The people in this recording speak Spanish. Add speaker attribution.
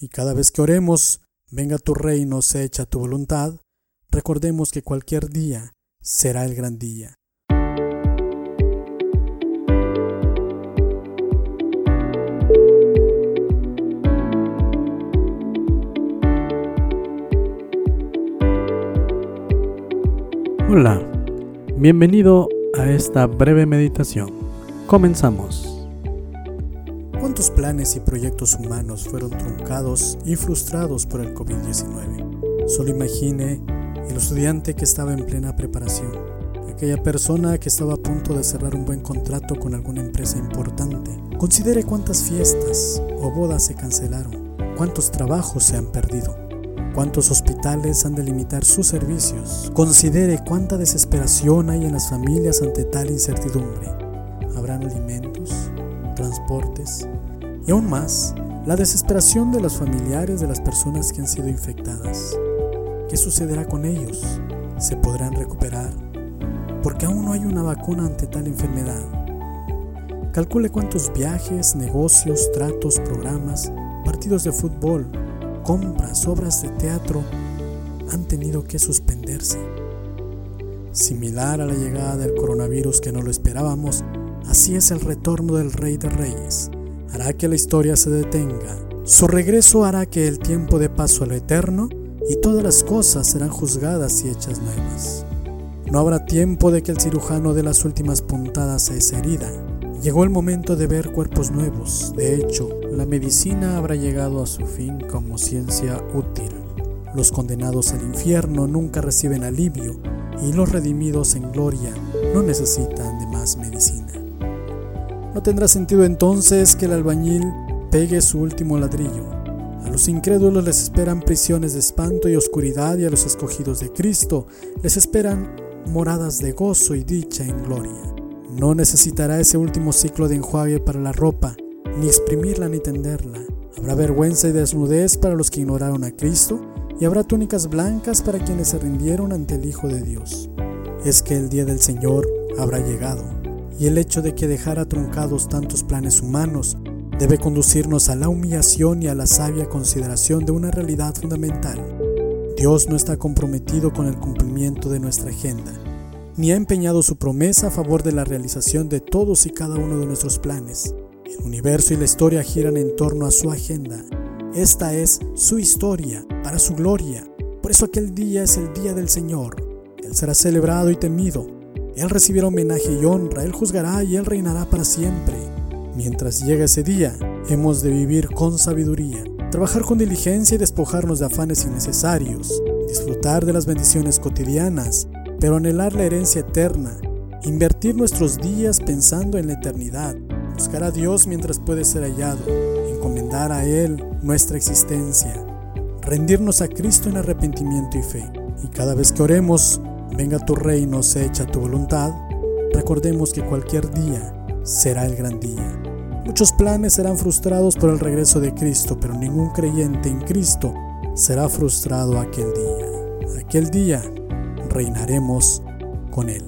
Speaker 1: Y cada vez que oremos, venga tu reino, se hecha tu voluntad, recordemos que cualquier día será el gran día. Hola, bienvenido a esta breve meditación. Comenzamos. ¿Cuántos planes y proyectos humanos fueron truncados y frustrados por el COVID-19? Solo imagine el estudiante que estaba en plena preparación, aquella persona que estaba a punto de cerrar un buen contrato con alguna empresa importante. Considere cuántas fiestas o bodas se cancelaron, cuántos trabajos se han perdido cuántos hospitales han de limitar sus servicios. Considere cuánta desesperación hay en las familias ante tal incertidumbre. ¿Habrán alimentos, transportes? Y aún más, la desesperación de los familiares de las personas que han sido infectadas. ¿Qué sucederá con ellos? ¿Se podrán recuperar? Porque aún no hay una vacuna ante tal enfermedad. Calcule cuántos viajes, negocios, tratos, programas, partidos de fútbol, compras, obras de teatro han tenido que suspenderse. Similar a la llegada del coronavirus que no lo esperábamos, así es el retorno del Rey de Reyes. Hará que la historia se detenga. Su regreso hará que el tiempo dé paso a lo eterno y todas las cosas serán juzgadas y hechas nuevas. No habrá tiempo de que el cirujano dé las últimas puntadas a esa herida. Llegó el momento de ver cuerpos nuevos. De hecho, la medicina habrá llegado a su fin como ciencia útil. Los condenados al infierno nunca reciben alivio y los redimidos en gloria no necesitan de más medicina. No tendrá sentido entonces que el albañil pegue su último ladrillo. A los incrédulos les esperan prisiones de espanto y oscuridad y a los escogidos de Cristo les esperan moradas de gozo y dicha en gloria. No necesitará ese último ciclo de enjuague para la ropa, ni exprimirla ni tenderla. Habrá vergüenza y desnudez para los que ignoraron a Cristo, y habrá túnicas blancas para quienes se rindieron ante el Hijo de Dios. Es que el día del Señor habrá llegado, y el hecho de que dejara truncados tantos planes humanos debe conducirnos a la humillación y a la sabia consideración de una realidad fundamental. Dios no está comprometido con el cumplimiento de nuestra agenda ni ha empeñado su promesa a favor de la realización de todos y cada uno de nuestros planes. El universo y la historia giran en torno a su agenda. Esta es su historia, para su gloria. Por eso aquel día es el día del Señor. Él será celebrado y temido. Él recibirá homenaje y honra. Él juzgará y Él reinará para siempre. Mientras llega ese día, hemos de vivir con sabiduría, trabajar con diligencia y despojarnos de afanes innecesarios, disfrutar de las bendiciones cotidianas pero anhelar la herencia eterna, invertir nuestros días pensando en la eternidad, buscar a Dios mientras puede ser hallado, encomendar a Él nuestra existencia, rendirnos a Cristo en arrepentimiento y fe. Y cada vez que oremos, venga tu reino, se hecha tu voluntad, recordemos que cualquier día será el gran día. Muchos planes serán frustrados por el regreso de Cristo, pero ningún creyente en Cristo será frustrado aquel día. Aquel día reinaremos con Él.